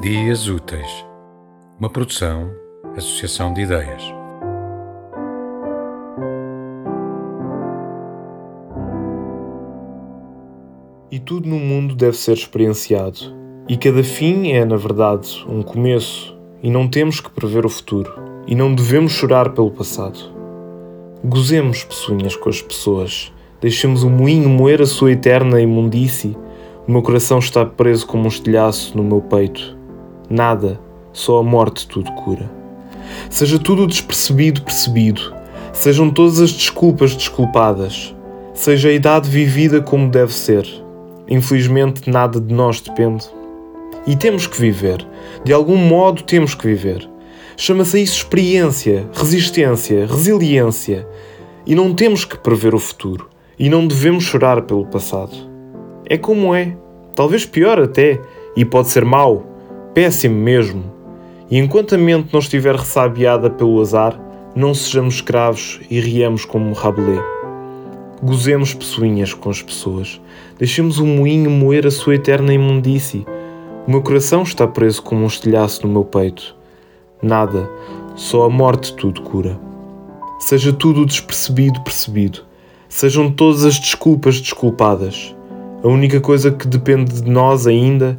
Dias Úteis, uma produção, associação de ideias. E tudo no mundo deve ser experienciado, e cada fim é, na verdade, um começo, e não temos que prever o futuro, e não devemos chorar pelo passado. Gozemos peçonhas com as pessoas, deixemos o moinho moer a sua eterna imundície. O meu coração está preso como um estilhaço no meu peito Nada, só a morte tudo cura. Seja tudo despercebido percebido, sejam todas as desculpas desculpadas, seja a idade vivida como deve ser. Infelizmente, nada de nós depende. E temos que viver, de algum modo temos que viver. Chama-se isso experiência, resistência, resiliência. E não temos que prever o futuro, e não devemos chorar pelo passado. É como é, talvez pior até, e pode ser mau, péssimo mesmo. E enquanto a mente não estiver ressabiada pelo azar, não sejamos escravos e riemos como Rabelais. Gozemos pessoinhas com as pessoas. Deixemos o moinho moer a sua eterna imundície. O meu coração está preso como um estilhaço no meu peito. Nada, só a morte tudo cura. Seja tudo despercebido percebido. Sejam todas as desculpas desculpadas. A única coisa que depende de nós ainda